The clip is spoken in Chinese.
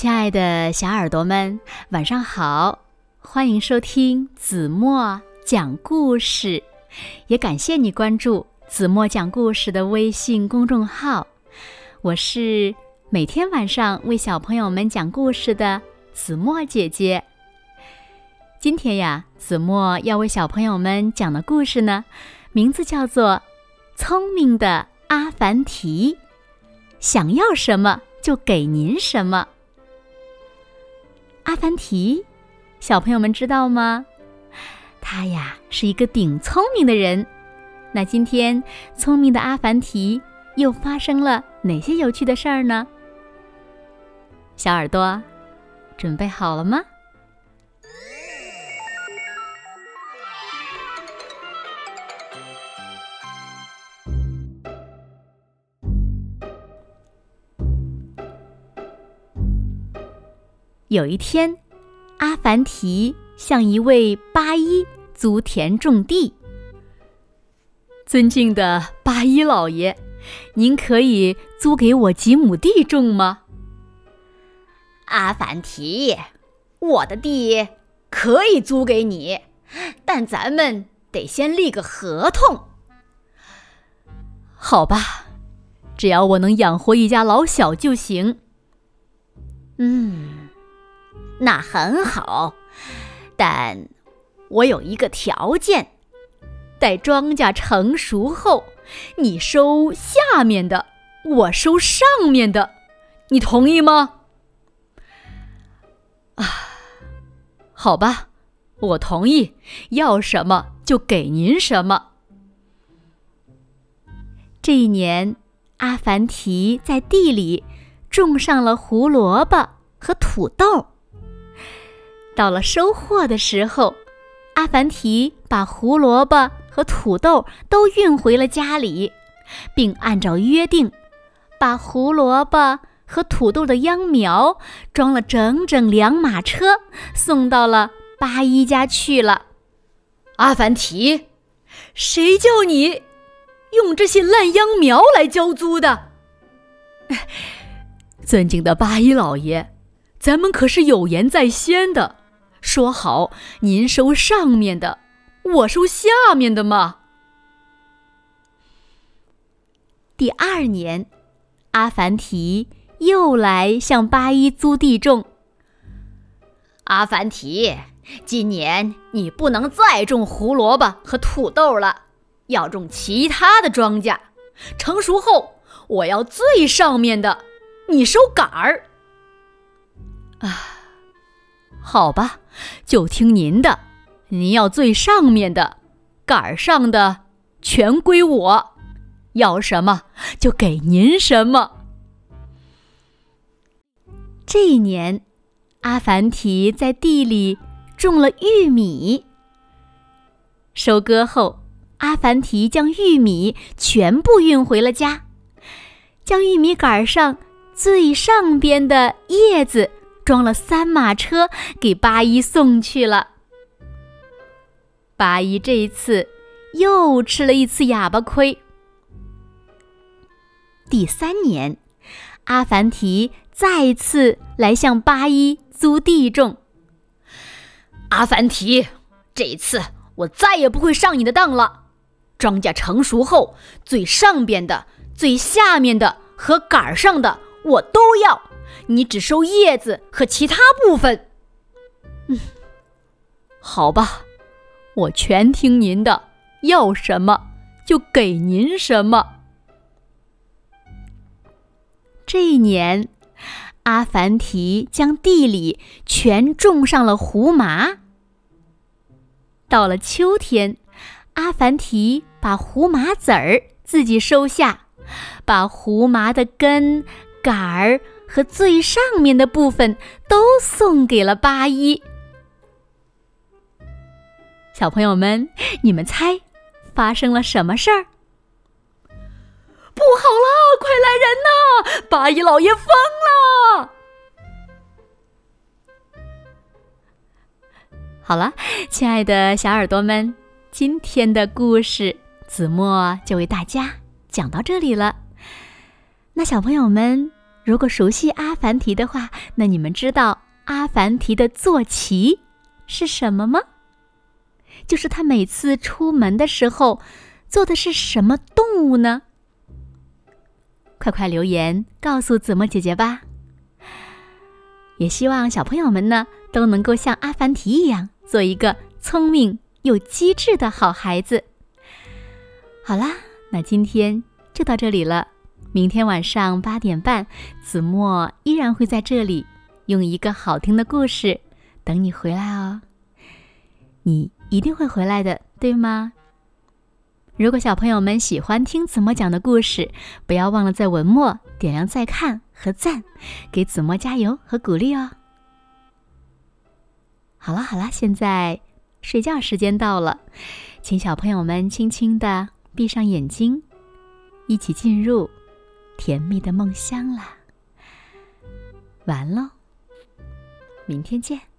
亲爱的小耳朵们，晚上好！欢迎收听子墨讲故事，也感谢你关注子墨讲故事的微信公众号。我是每天晚上为小朋友们讲故事的子墨姐姐。今天呀，子墨要为小朋友们讲的故事呢，名字叫做《聪明的阿凡提》，想要什么就给您什么。阿凡提，小朋友们知道吗？他呀是一个顶聪明的人。那今天，聪明的阿凡提又发生了哪些有趣的事儿呢？小耳朵，准备好了吗？有一天，阿凡提向一位八一租田种地。尊敬的八一老爷，您可以租给我几亩地种吗？阿凡提，我的地可以租给你，但咱们得先立个合同。好吧，只要我能养活一家老小就行。嗯。那很好，但我有一个条件：待庄稼成熟后，你收下面的，我收上面的，你同意吗？啊，好吧，我同意，要什么就给您什么。这一年，阿凡提在地里种上了胡萝卜和土豆。到了收获的时候，阿凡提把胡萝卜和土豆都运回了家里，并按照约定，把胡萝卜和土豆的秧苗装了整整两马车，送到了八一家去了。阿凡提，谁叫你用这些烂秧苗来交租的？尊敬的八一老爷，咱们可是有言在先的。说好，您收上面的，我收下面的嘛。第二年，阿凡提又来向八一租地种。阿凡提，今年你不能再种胡萝卜和土豆了，要种其他的庄稼。成熟后，我要最上面的，你收杆儿。啊。好吧，就听您的。您要最上面的，杆儿上的全归我。要什么就给您什么。这一年，阿凡提在地里种了玉米。收割后，阿凡提将玉米全部运回了家，将玉米杆上最上边的叶子。装了三马车给八一送去了。八一这一次又吃了一次哑巴亏。第三年，阿凡提再次来向八一租地种。阿凡提，这一次我再也不会上你的当了。庄稼成熟后，最上边的、最下面的和杆上的我都要。你只收叶子和其他部分。嗯，好吧，我全听您的，要什么就给您什么。这一年，阿凡提将地里全种上了胡麻。到了秋天，阿凡提把胡麻籽儿自己收下，把胡麻的根、杆儿。和最上面的部分都送给了八一。小朋友们，你们猜发生了什么事儿？不好了，快来人呐！八一老爷疯了！好了，亲爱的小耳朵们，今天的故事子墨就为大家讲到这里了。那小朋友们。如果熟悉阿凡提的话，那你们知道阿凡提的坐骑是什么吗？就是他每次出门的时候坐的是什么动物呢？快快留言告诉子墨姐姐吧！也希望小朋友们呢都能够像阿凡提一样，做一个聪明又机智的好孩子。好啦，那今天就到这里了。明天晚上八点半，子墨依然会在这里，用一个好听的故事等你回来哦。你一定会回来的，对吗？如果小朋友们喜欢听子墨讲的故事，不要忘了在文末点亮再看和赞，给子墨加油和鼓励哦。好了好了，现在睡觉时间到了，请小朋友们轻轻的闭上眼睛，一起进入。甜蜜的梦乡啦，完喽，明天见。